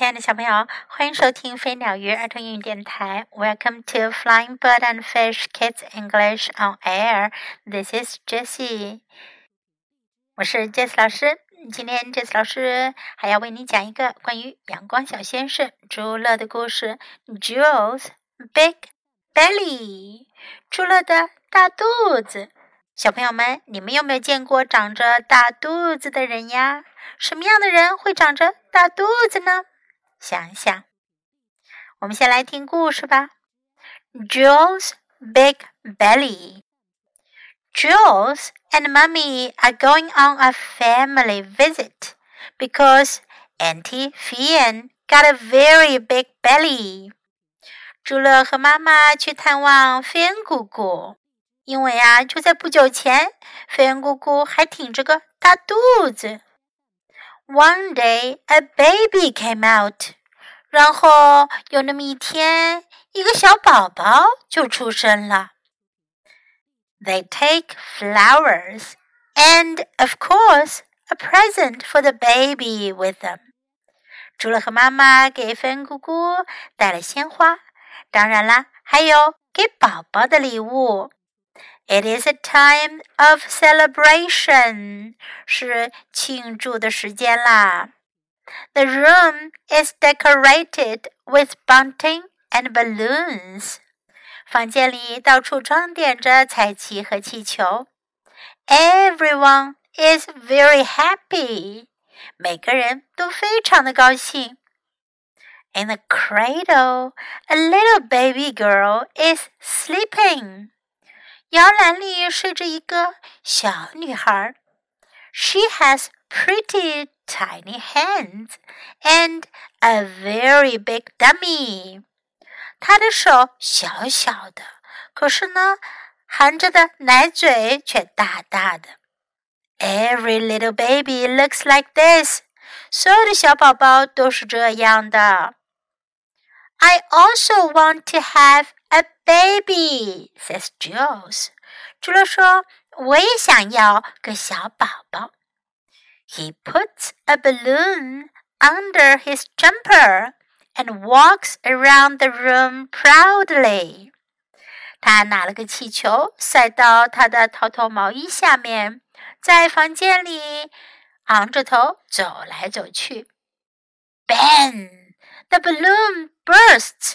亲爱的小朋友，欢迎收听飞鸟鱼儿童英语电台。Welcome to Flying Bird and Fish Kids English on Air. This is Jessie. 我是 Jessie 老师。今天 Jessie 老师还要为你讲一个关于阳光小先生朱乐的故事。Jules Big Belly，朱乐的大肚子。小朋友们，你们有没有见过长着大肚子的人呀？什么样的人会长着大肚子呢？想一想。我们先来听故事吧。Jules' big belly. Jules and Mummy are going on a family visit because Auntie Fien got a very big belly. 朱乐和妈妈去探望菲恩姑姑，因为啊，就在不久前，菲恩姑姑还挺着个大肚子。One day a baby came out，然后有那么一天，一个小宝宝就出生了。They take flowers and, of course, a present for the baby with them。朱乐和妈妈给菲恩姑姑带了鲜花，当然啦，还有给宝宝的礼物。 It is a time of celebration，是庆祝的时间啦。The room is decorated with bunting and balloons。房间里到处装点着彩旗和气球。Everyone is very happy。每个人都非常的高兴。In the cradle, a little baby girl is sleeping. 摇篮里睡着一个小女孩。She has pretty tiny hands and a very big dummy。她的手小小的，可是呢，含着的奶嘴却大大的。Every little baby looks like this。所有的小宝宝都是这样的。I also want to have a baby, says Jules. 朱乐说：“我也想要个小宝宝。” He puts a balloon under his jumper and walks around the room proudly. 他拿了个气球塞到他的套头毛衣下面，在房间里昂着头走来走去。Bang! The balloon bursts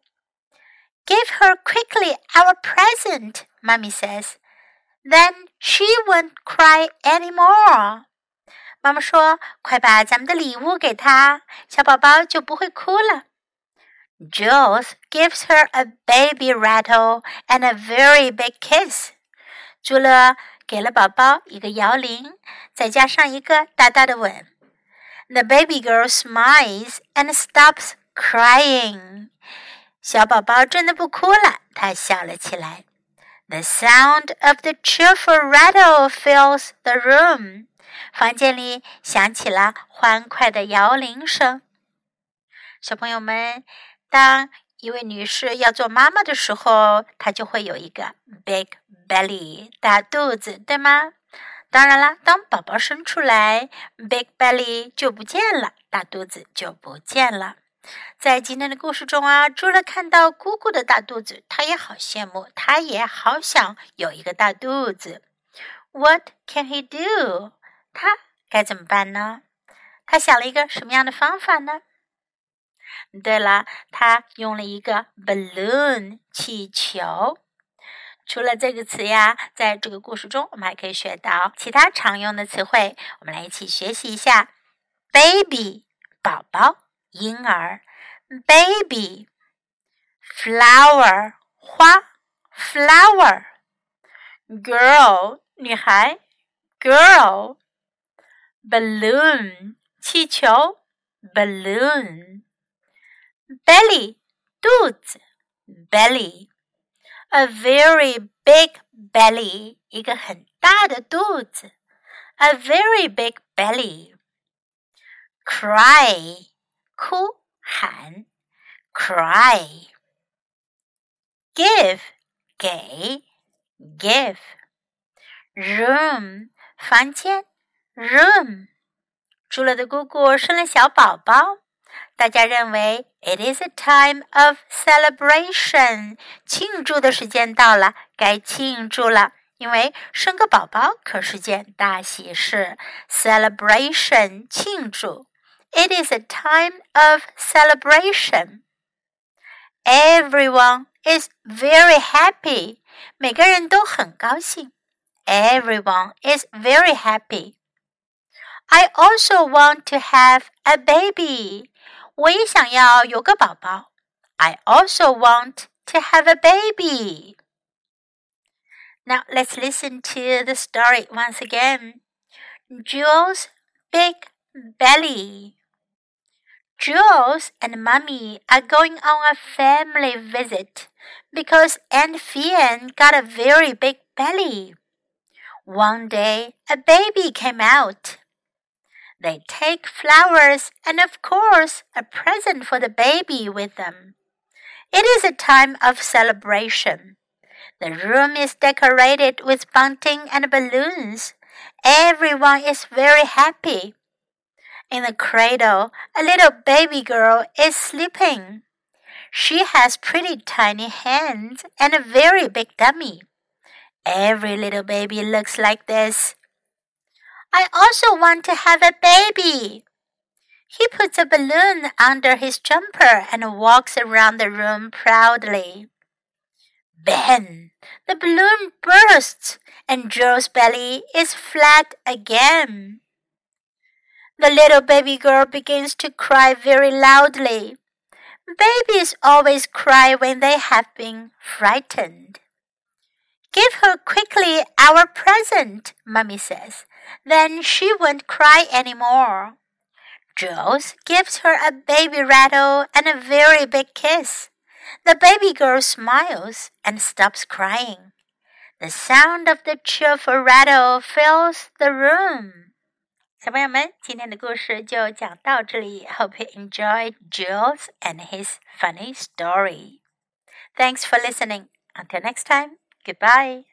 Give her quickly our present, Mummy says. Then she won't cry anymore. 妈妈说：“快把咱们的礼物给她，小宝宝就不会哭了。” Jules gives her a baby rattle and a very big kiss. 朱乐给了宝宝一个摇铃，再加上一个大大的吻。The baby girl smiles and stops crying. 小宝宝真的不哭了，他笑了起来。The sound of the cheerful rattle fills the room. 房间里响起了欢快的摇铃声。小朋友们，当一位女士要做妈妈的时候，她就会有一个 big belly 大肚子，对吗？当然啦，当宝宝生出来，big belly 就不见了，大肚子就不见了。在今天的故事中啊，朱乐看到姑姑的大肚子，他也好羡慕，他也好想有一个大肚子。What can he do？他该怎么办呢？他想了一个什么样的方法呢？对了，他用了一个 balloon 气球。除了这个词呀，在这个故事中，我们还可以学到其他常用的词汇。我们来一起学习一下：baby 宝宝。婴儿，baby。flower 花，flower。girl 女孩，girl。balloon 气球，balloon。 belly 肚子 belly a very big belly 一个很大的肚子 a very big belly cry 哭喊 cry give 给 give room 房间 room 朱乐的姑姑生了小宝宝，大家认为 it is a time of celebration，庆祝的时间到了，该庆祝了。因为生个宝宝可是件大喜事，celebration 庆祝。It is a time of celebration. Everyone is very happy. 每个人都很高兴。Everyone is very happy. I also want to have a baby. 我也想要有个宝宝。I also want to have a baby. Now let's listen to the story once again. Jules' big belly. Jules and Mummy are going on a family visit because Aunt Fien got a very big belly. One day, a baby came out. They take flowers and, of course, a present for the baby with them. It is a time of celebration. The room is decorated with bunting and balloons. Everyone is very happy. In the cradle, a little baby girl is sleeping. She has pretty tiny hands and a very big tummy. Every little baby looks like this. I also want to have a baby. He puts a balloon under his jumper and walks around the room proudly. Bang! The balloon bursts and Jules' belly is flat again. The little baby girl begins to cry very loudly. Babies always cry when they have been frightened. Give her quickly our present, Mummy says. Then she won't cry any more. Jules gives her a baby rattle and a very big kiss. The baby girl smiles and stops crying. The sound of the cheerful rattle fills the room. 小朋友们，今天的故事就讲到这里。Hope you enjoyed Jules and his funny story. Thanks for listening. Until next time, goodbye.